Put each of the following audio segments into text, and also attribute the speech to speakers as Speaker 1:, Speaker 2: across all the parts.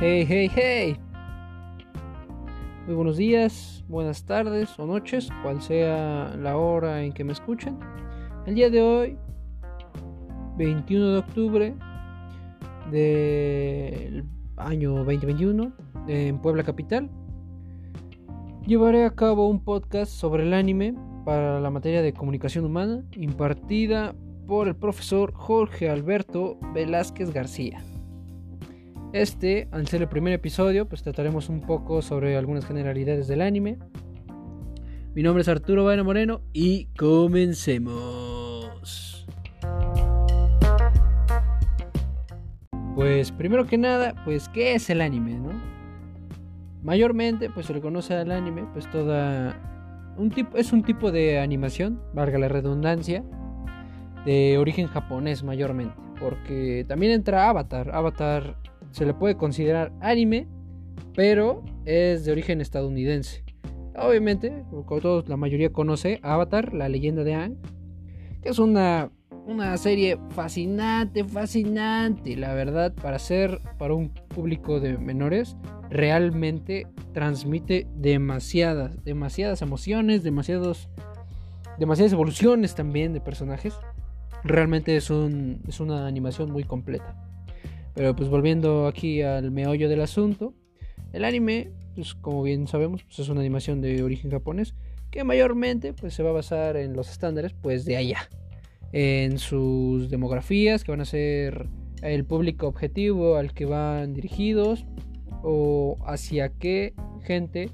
Speaker 1: Hey, hey, hey. Muy buenos días, buenas tardes o noches, cual sea la hora en que me escuchen. El día de hoy, 21 de octubre del año 2021, en Puebla Capital, llevaré a cabo un podcast sobre el anime para la materia de comunicación humana impartida por el profesor Jorge Alberto Velázquez García. Este, al ser el primer episodio, pues trataremos un poco sobre algunas generalidades del anime. Mi nombre es Arturo Baena Moreno y comencemos. Pues primero que nada, pues ¿qué es el anime, no? Mayormente, pues se le conoce al anime, pues toda un tipo es un tipo de animación, valga la redundancia, de origen japonés mayormente, porque también entra Avatar. Avatar se le puede considerar anime, pero es de origen estadounidense. Obviamente, como todos la mayoría conoce, Avatar, la leyenda de Aang, que es una, una serie fascinante, fascinante, la verdad, para ser para un público de menores, realmente transmite demasiadas, demasiadas emociones, demasiados, demasiadas evoluciones también de personajes. Realmente es, un, es una animación muy completa. Pero pues volviendo aquí al meollo del asunto, el anime, pues como bien sabemos, pues, es una animación de origen japonés que mayormente pues se va a basar en los estándares pues de allá, en sus demografías que van a ser el público objetivo al que van dirigidos o hacia qué gente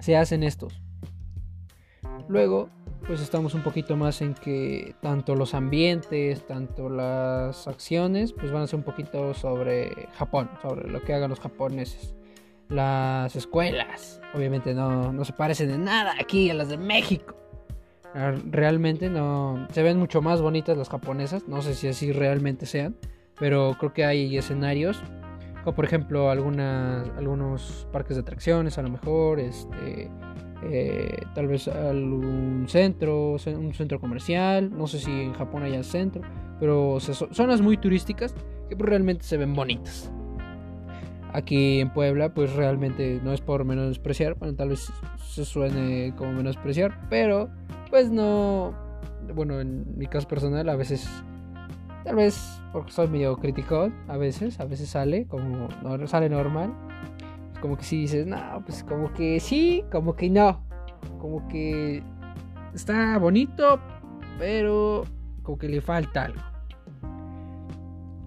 Speaker 1: se hacen estos. Luego pues estamos un poquito más en que tanto los ambientes, tanto las acciones, pues van a ser un poquito sobre Japón, sobre lo que hagan los japoneses. Las escuelas, obviamente no, no se parecen en nada aquí a las de México. Ah, realmente no se ven mucho más bonitas las japonesas, no sé si así realmente sean, pero creo que hay escenarios como por ejemplo algunas algunos parques de atracciones a lo mejor este eh, tal vez algún centro, un centro comercial, no sé si en Japón haya centro, pero zonas muy turísticas que pues, realmente se ven bonitas. Aquí en Puebla, pues realmente no es por menospreciar, bueno, tal vez se suene como menospreciar, pero pues no, bueno, en mi caso personal a veces, tal vez porque soy medio crítico, a veces, a veces sale como, sale normal, como que si dices, no, pues como que sí, como que no. Como que está bonito, pero como que le falta algo.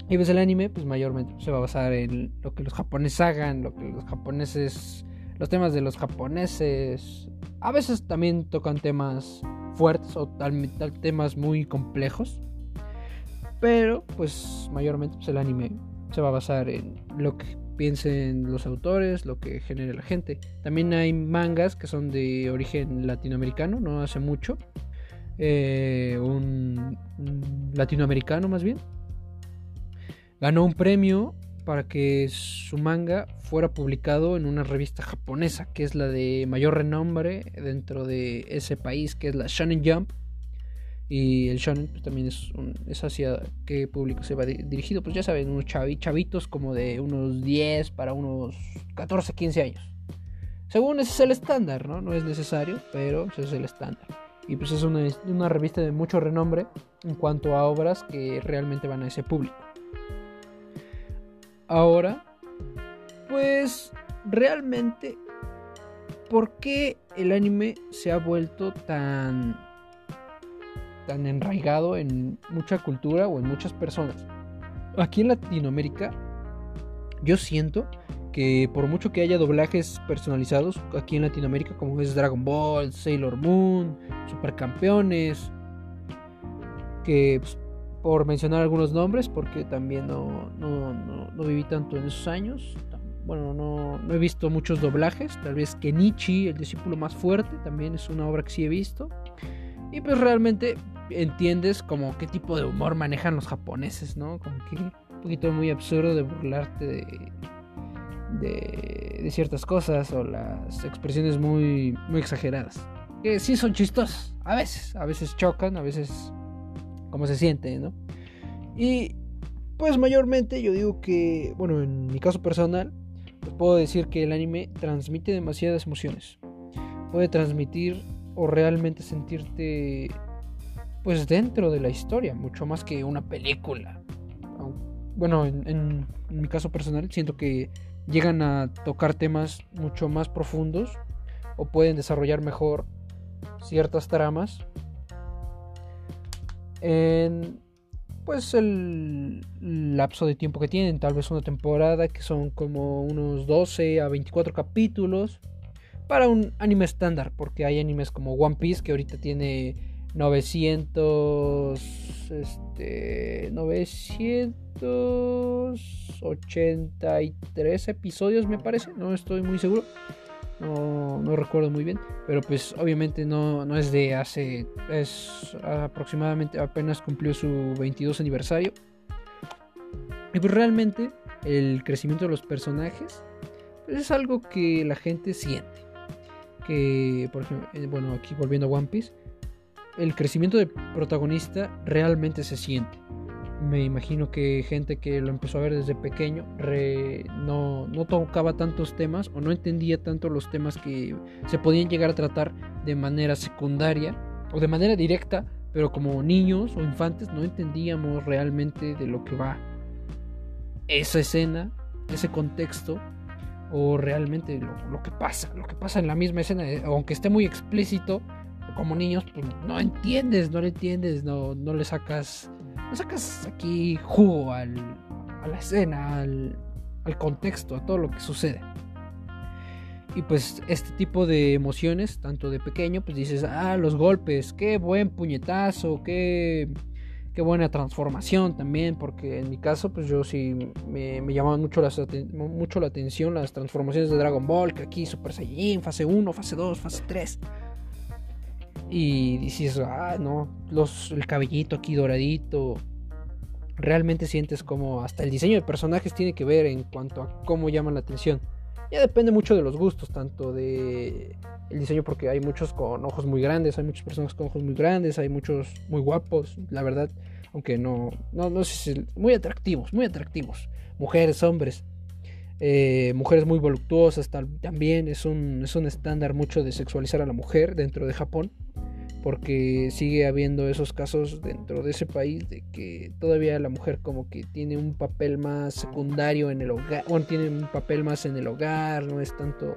Speaker 1: Y pues el anime, pues mayormente se va a basar en lo que los japoneses hagan, lo que los japoneses, los temas de los japoneses. A veces también tocan temas fuertes o tal, temas muy complejos. Pero pues mayormente pues, el anime se va a basar en lo que piensen los autores, lo que genere la gente. También hay mangas que son de origen latinoamericano, no hace mucho. Eh, un, latinoamericano más bien. Ganó un premio para que su manga fuera publicado en una revista japonesa, que es la de mayor renombre dentro de ese país, que es la Shonen Jump. Y el shonen pues, también es, es hacia qué público se va dirigido. Pues ya saben, unos chavitos como de unos 10 para unos 14, 15 años. Según ese es el estándar, ¿no? No es necesario, pero ese es el estándar. Y pues es una, una revista de mucho renombre en cuanto a obras que realmente van a ese público. Ahora, pues realmente, ¿por qué el anime se ha vuelto tan tan enraigado en mucha cultura o en muchas personas. Aquí en Latinoamérica, yo siento que por mucho que haya doblajes personalizados aquí en Latinoamérica, como es Dragon Ball, Sailor Moon, Supercampeones, que pues, por mencionar algunos nombres, porque también no, no, no, viví tanto en esos años, bueno, no, no, he visto muchos doblajes, tal vez Kenichi, el discípulo más fuerte, también es una obra que sí he visto. Y pues realmente entiendes como qué tipo de humor manejan los japoneses, ¿no? Como que un poquito muy absurdo de burlarte de, de, ciertas cosas o las expresiones muy, muy exageradas. Que sí son chistosas, a veces, a veces chocan, a veces como se siente, ¿no? Y pues mayormente yo digo que, bueno, en mi caso personal, puedo decir que el anime transmite demasiadas emociones. Puede transmitir o realmente sentirte pues dentro de la historia, mucho más que una película. Bueno, en, mi caso personal siento que llegan a tocar temas mucho más profundos o pueden desarrollar mejor ciertas tramas en pues el lapso de tiempo que tienen, tal vez una temporada que son como unos 12 a 24 capítulos para un anime estándar, porque hay animes como One Piece que ahorita tiene 900 este 983 episodios me parece, no estoy muy seguro. No, no, recuerdo muy bien, pero pues obviamente no, no es de hace, es aproximadamente apenas cumplió su 22 aniversario. Y pues realmente el crecimiento de los personajes pues es algo que la gente siente. Que, por ejemplo, eh, bueno, aquí volviendo a One Piece, el crecimiento del protagonista realmente se siente. Me imagino que gente que lo empezó a ver desde pequeño no, no tocaba tantos temas o no entendía tanto los temas que se podían llegar a tratar de manera secundaria o de manera directa, pero como niños o infantes no entendíamos realmente de lo que va esa escena, ese contexto o realmente lo, lo, que pasa, lo que pasa en la misma escena, aunque esté muy explícito, como niños, pues no entiendes, no le entiendes, no, no le sacas, no sacas aquí jugo al, a la escena, al, al contexto, a todo lo que sucede. Y pues este tipo de emociones, tanto de pequeño, pues dices, ah, los golpes, qué buen puñetazo, qué, qué buena transformación también, porque en mi caso, pues yo sí me, me llamaban mucho, mucho la atención las transformaciones de Dragon Ball, que aquí Super Saiyajin, fase 1, fase 2, fase 3. Y dices, ah, no, los, el cabellito aquí doradito. Realmente sientes como hasta el diseño de personajes tiene que ver en cuanto a cómo llaman la atención. Ya depende mucho de los gustos, tanto de el diseño, porque hay muchos con ojos muy grandes, hay muchas personas con ojos muy grandes, hay muchos muy guapos, la verdad, aunque no, no, no sé si, muy atractivos, muy atractivos, mujeres, hombres. Eh, mujeres muy voluptuosas también es un, es un estándar mucho de sexualizar a la mujer dentro de Japón porque sigue habiendo esos casos dentro de ese país de que todavía la mujer como que tiene un papel más secundario en el hogar, bueno, tiene un papel más en el hogar, no es tanto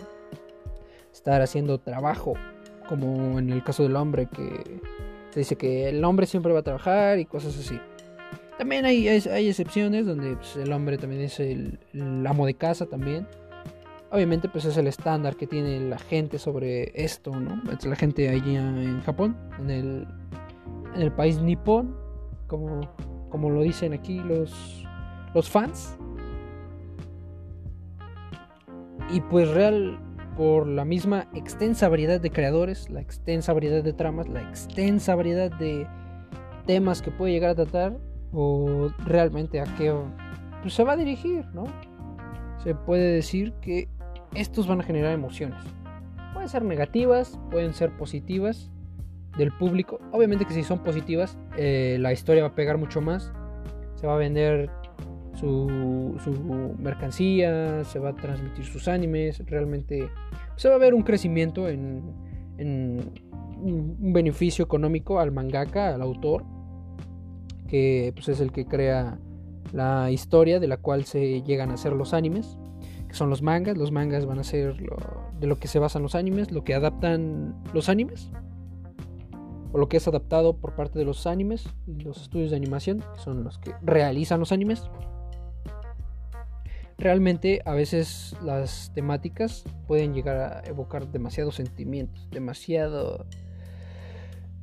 Speaker 1: estar haciendo trabajo como en el caso del hombre que se dice que el hombre siempre va a trabajar y cosas así. También hay, hay, excepciones donde pues, el hombre también es el amo de casa también obviamente pues es el estándar que tiene la gente sobre esto, ¿no? la gente allí en Japón, en el, en el país nipón, como, como lo dicen aquí los, los fans. Y pues real, por la misma extensa variedad de creadores, la extensa variedad de tramas, la extensa variedad de temas que puede llegar a tratar, o realmente a qué pues, se va a dirigir, ¿no? Se puede decir que estos van a generar emociones. Pueden ser negativas, pueden ser positivas del público. Obviamente que si son positivas, eh, la historia va a pegar mucho más. Se va a vender su, mercancía, se va a transmitir sus animes. Realmente se va a ver un crecimiento en, en un beneficio económico al mangaka, al autor, que pues, es el que crea la historia de la cual se llegan a hacer los animes son los mangas. Los mangas van a ser de lo que se basan los animes, lo que adaptan los animes, o lo que es adaptado por parte de los animes y los estudios de animación, que son los que realizan los animes. Realmente a veces las temáticas pueden llegar a evocar demasiados sentimientos, demasiado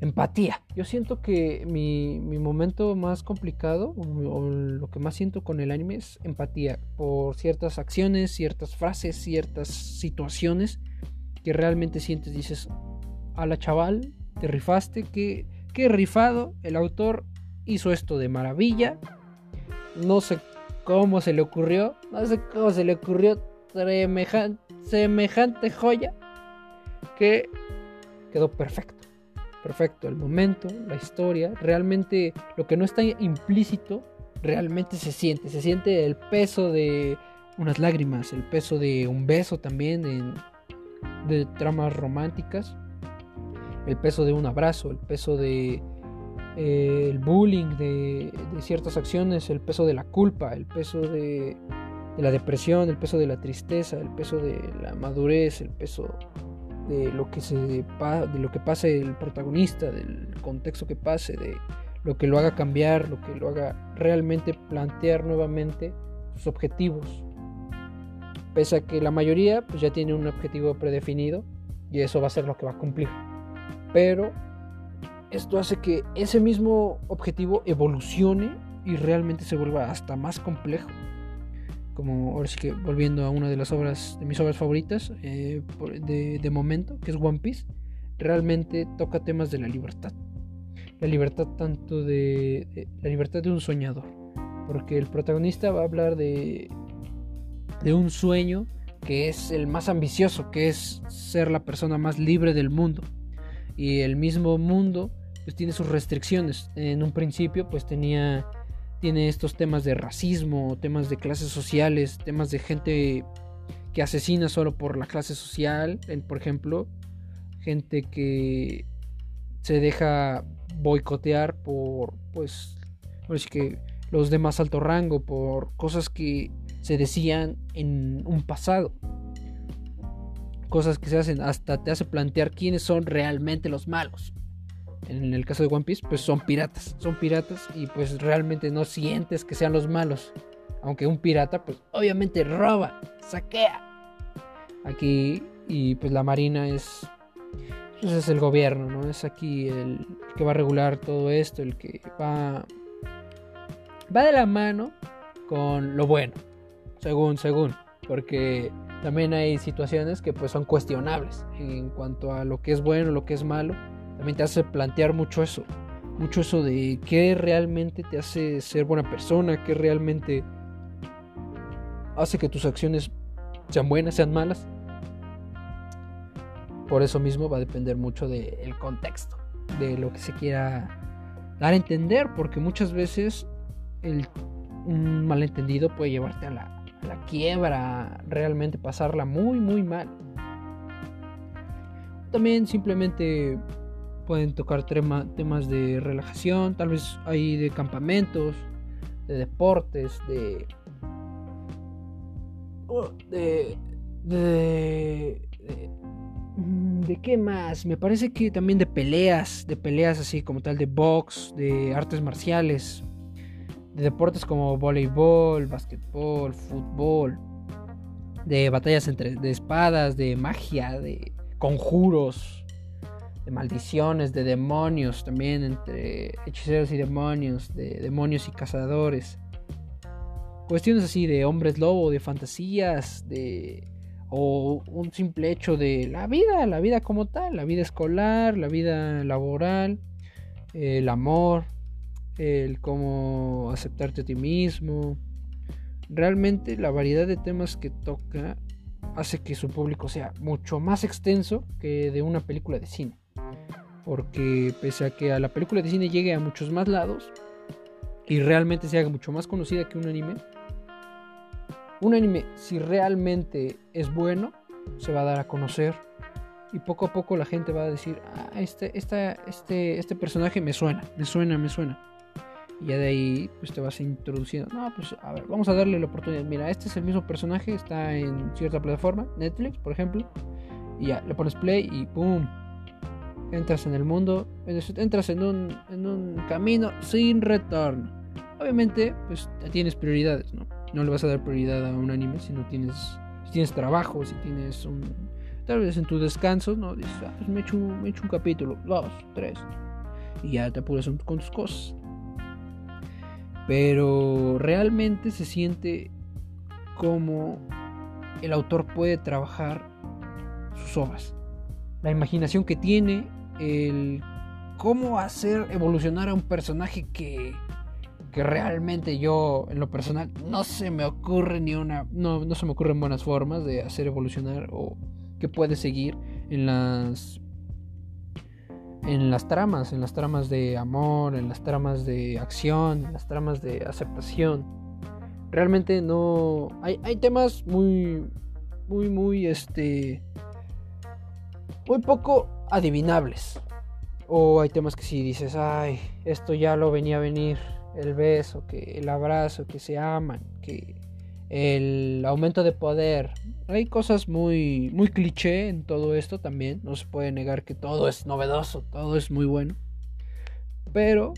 Speaker 1: empatía. Yo siento que mi, momento más complicado o, lo que más siento con el anime es empatía por ciertas acciones, ciertas frases, ciertas situaciones que realmente sientes, dices, a la chaval, te rifaste, que qué rifado, el autor hizo esto de maravilla, no sé cómo se le ocurrió, no sé cómo se le ocurrió semejante joya que quedó perfecto perfecto, el momento, la historia, realmente lo que no está implícito realmente se siente, se siente el peso de unas lágrimas, el peso de un beso también en, de tramas románticas, el peso de un abrazo, el peso de eh, el bullying, de, ciertas acciones, el peso de la culpa, el peso de, de, la depresión, el peso de la tristeza, el peso de la madurez, el peso de lo que se de lo que pase el protagonista, del contexto que pase, de lo que lo haga cambiar, lo que lo haga realmente plantear nuevamente sus objetivos. Pese a que la mayoría pues ya tiene un objetivo predefinido y eso va a ser lo que va a cumplir. Pero esto hace que ese mismo objetivo evolucione y realmente se vuelva hasta más complejo. Como ahora sí que volviendo a una de las obras, de mis obras favoritas eh, de, de momento, que es One Piece, realmente toca temas de la libertad. La libertad tanto de, la libertad de un soñador. Porque el protagonista va a hablar de, de un sueño que es el más ambicioso, que es ser la persona más libre del mundo. Y el mismo mundo pues tiene sus restricciones. En un principio pues tenía tiene estos temas de racismo, temas de clases sociales, temas de gente que asesina solo por la clase social, por ejemplo, gente que se deja boicotear por pues que los de más alto rango por cosas que se decían en un pasado. Cosas que se hacen hasta te hace plantear quiénes son realmente los malos en el caso de One Piece, pues son piratas. Son piratas y pues realmente no sientes que sean los malos. Aunque un pirata, pues obviamente roba, saquea. Aquí, y pues la marina es. Pues es el gobierno, ¿no? Es aquí el que va a regular todo esto, el que va. Va de la mano con lo bueno. Según, según. Porque también hay situaciones que pues son cuestionables en cuanto a lo que es bueno, lo que es malo también te hace plantear mucho eso. Mucho eso de qué realmente te hace ser buena persona, qué realmente hace que tus acciones sean buenas, sean malas. Por eso mismo va a depender mucho del contexto, de lo que se quiera dar a entender, porque muchas veces el, un malentendido puede llevarte a la, a la quiebra, realmente pasarla muy, muy mal. También simplemente pueden tocar temas de relajación, tal vez hay de campamentos, de deportes, de... Oh, de, de, mm, de, qué más? Me parece que también de peleas, de peleas así como tal, de box, de artes marciales, de deportes como voleibol, basquetbol, fútbol, de batallas entre de espadas, de magia, de conjuros, de maldiciones, de demonios también, entre hechiceros y demonios, de demonios y cazadores. Cuestiones así de hombres lobo, de fantasías, de o un simple hecho de la vida, la vida como tal, la vida escolar, la vida laboral, el amor, el cómo aceptarte a ti mismo. Realmente la variedad de temas que toca hace que su público sea mucho más extenso que de una película de cine. Porque pese a que a la película de cine llegue a muchos más lados y realmente se haga mucho más conocida que un anime, un anime si realmente es bueno, se va a dar a conocer y poco a poco la gente va a decir, ah, este, este, este personaje me suena, me suena, me suena. Y ya de ahí pues te vas introduciendo. No, pues a ver, vamos a darle la oportunidad. Mira, este es el mismo personaje, está en cierta plataforma, Netflix, por ejemplo. Y ya, le pones play y ¡pum! Entras en el mundo, entras en un, en un camino sin retorno. Obviamente, pues tienes prioridades, ¿no? No le vas a dar prioridad a un anime si no tienes, si tienes trabajo, si tienes un... Tal vez en tu descanso, ¿no? Dices, ah, pues me echo, me echo un capítulo, dos, tres. Y ya te apuras con tus cosas. Pero realmente se siente como el autor puede trabajar sus obras. La imaginación que tiene el cómo hacer evolucionar a un personaje que, que realmente yo, en lo personal, no se me ocurre ni una. No, no se me ocurren buenas formas de hacer evolucionar o que puede seguir en las. en las tramas, en las tramas de amor, en las tramas de acción, en las tramas de aceptación. Realmente no. Hay, hay temas muy. Muy, muy, este. Muy poco adivinables. O hay temas que si dices, ay, esto ya lo venía a venir. El beso, que el abrazo, que se aman, que el aumento de poder. Hay cosas muy, muy cliché en todo esto también. No se puede negar que todo es novedoso, todo es muy bueno. Pero,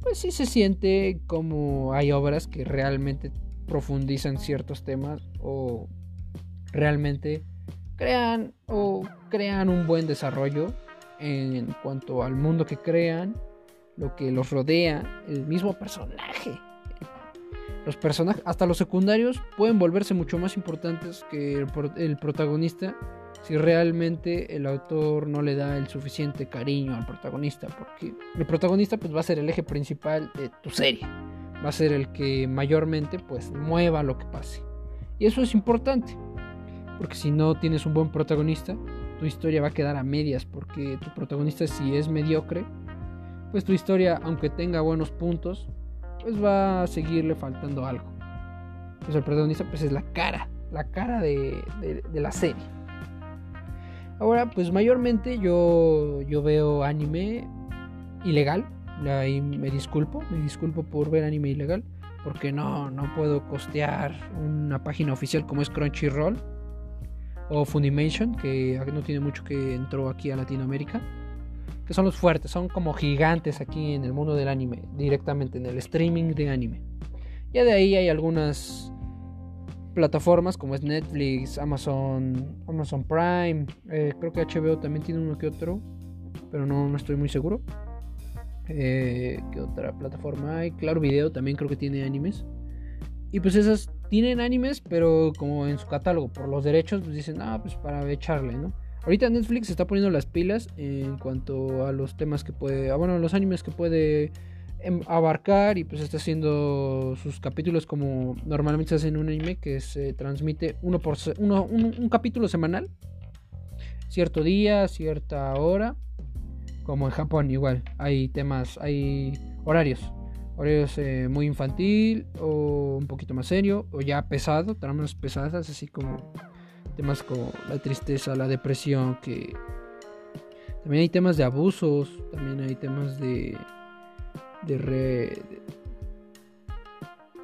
Speaker 1: pues sí se siente como hay obras que realmente profundizan ciertos temas o realmente crean o crean un buen desarrollo en cuanto al mundo que crean, lo que los rodea, el mismo personaje. Los personajes, hasta los secundarios, pueden volverse mucho más importantes que el, protagonista si realmente el autor no le da el suficiente cariño al protagonista, porque el protagonista pues va a ser el eje principal de tu serie, va a ser el que mayormente pues mueva lo que pase. Y eso es importante, porque si no tienes un buen protagonista, tu historia va a quedar a medias, porque tu protagonista si es mediocre, pues tu historia, aunque tenga buenos puntos, pues va a seguirle faltando algo. Pues el protagonista pues es la cara, la cara de, la serie. Ahora, pues mayormente yo, yo veo anime ilegal. Ahí me disculpo, me disculpo por ver anime ilegal. Porque no, no puedo costear una página oficial como es Crunchyroll o Funimation, que no tiene mucho que entró aquí a Latinoamérica que son los fuertes, son como gigantes aquí en el mundo del anime, directamente en el streaming de anime. Ya de ahí hay algunas plataformas como es Netflix, Amazon, Amazon Prime, eh, creo que HBO también tiene uno que otro, pero no, no estoy muy seguro. Eh, ¿Qué otra plataforma hay? Claro Video también creo que tiene animes. Y pues esas tienen animes, pero como en su catálogo, por los derechos, pues dicen, ah, pues para echarle, ¿no? Ahorita Netflix está poniendo las pilas en cuanto a los temas que puede, ah, bueno, los animes que puede em, abarcar y pues está haciendo sus capítulos como normalmente se hace en un anime que se transmite uno por uno, un, capítulo semanal, cierto día, cierta hora, como en Japón igual, hay temas, hay horarios, horarios eh, muy infantil o un poquito más serio o ya pesado, tramas pesadas así como temas como la tristeza, la depresión, que también hay temas de abusos, también hay temas de de, re,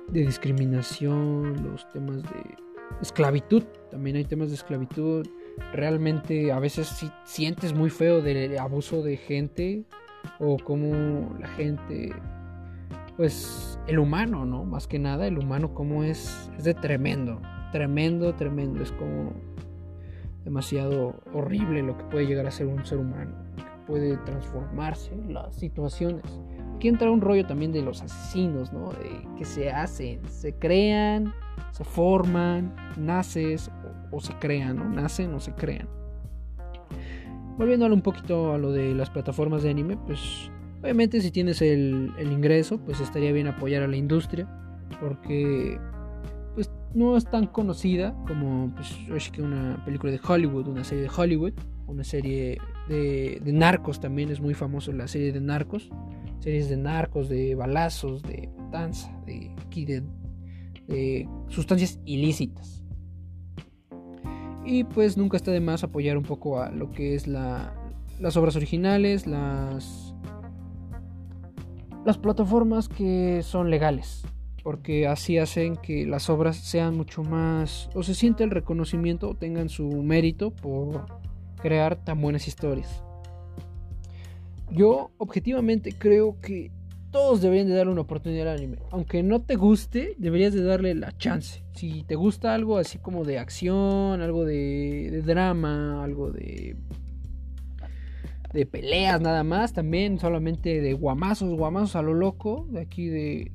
Speaker 1: de discriminación, los temas de esclavitud, también hay temas de esclavitud. Realmente a veces si sientes muy feo del abuso de gente o como la gente pues el humano, ¿no? Más que nada el humano como es es de tremendo tremendo, tremendo. Es como demasiado horrible lo que puede llegar a ser un ser humano, que puede transformarse las situaciones. Aquí entra un rollo también de los asesinos, ¿no? De que se hacen, se crean, se forman, naces o, se crean, ¿no? Nacen o se crean. Volviendo un poquito a lo de las plataformas de anime, pues obviamente si tienes el, el ingreso, pues estaría bien apoyar a la industria, porque no es tan conocida como pues, una película de Hollywood, una serie de Hollywood, una serie de, narcos también es muy famoso la serie de narcos, series de narcos, de balazos, de danza, de aquí de, sustancias ilícitas. Y pues nunca está de más apoyar un poco a lo que es la, las obras originales, las, las plataformas que son legales porque así hacen que las obras sean mucho más o se siente el reconocimiento o tengan su mérito por crear tan buenas historias. Yo objetivamente creo que todos deberían de darle una oportunidad al anime. Aunque no te guste, deberías de darle la chance. Si te gusta algo así como de acción, algo de, de drama, algo de de peleas nada más, también solamente de guamazos, guamazos a lo loco, de aquí de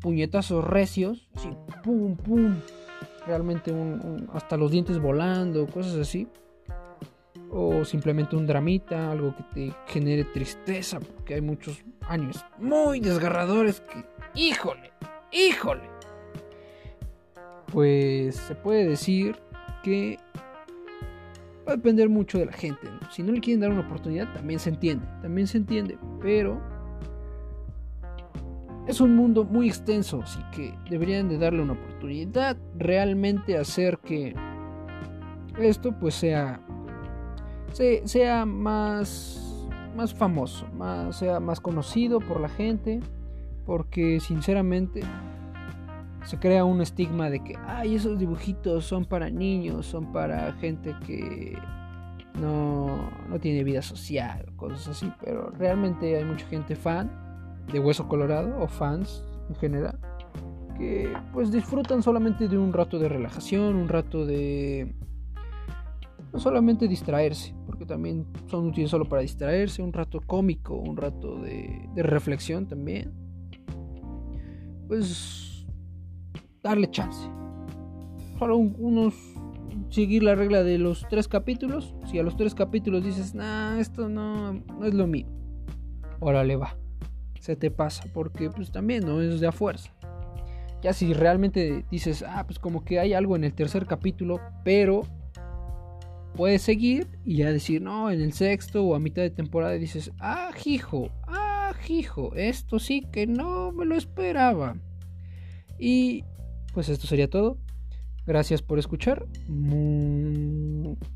Speaker 1: puñetazos recios, así, pum, pum, realmente hasta los dientes volando, cosas así. O simplemente un dramita, algo que te genere tristeza, porque hay muchos años muy desgarradores que, híjole, híjole. Pues se puede decir que va a depender mucho de la gente. Si no le quieren dar una oportunidad, también se entiende, también se entiende, pero es un mundo muy extenso, así que deberían de darle una oportunidad, realmente hacer que esto pues sea sea más más famoso, sea más conocido por la gente, porque sinceramente se crea un estigma de que, ay, esos dibujitos son para niños, son para gente que no, no tiene vida social, cosas así, pero realmente hay mucha gente fan de Hueso Colorado o fans en general que pues disfrutan solamente de un rato de relajación, un rato de no solamente distraerse, porque también son útiles solo para distraerse, un rato cómico, un rato de, de reflexión también. Pues darle chance. Solo unos seguir la regla de los tres capítulos. Si a los tres capítulos dices, nah, esto no, no es lo mío. Órale va. Se te pasa. Porque pues también no es de a fuerza. Ya si realmente dices, ah, pues como que hay algo en el tercer capítulo, pero puedes seguir y ya decir, no, en el sexto o a mitad de temporada dices, ah, hijo, ah, hijo, esto sí que no me lo esperaba. Y pues esto sería todo. Gracias por escuchar.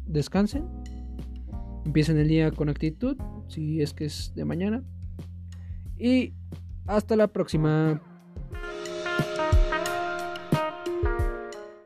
Speaker 1: Descansen. Empiecen el día con actitud, si es que es de mañana. Y hasta la próxima.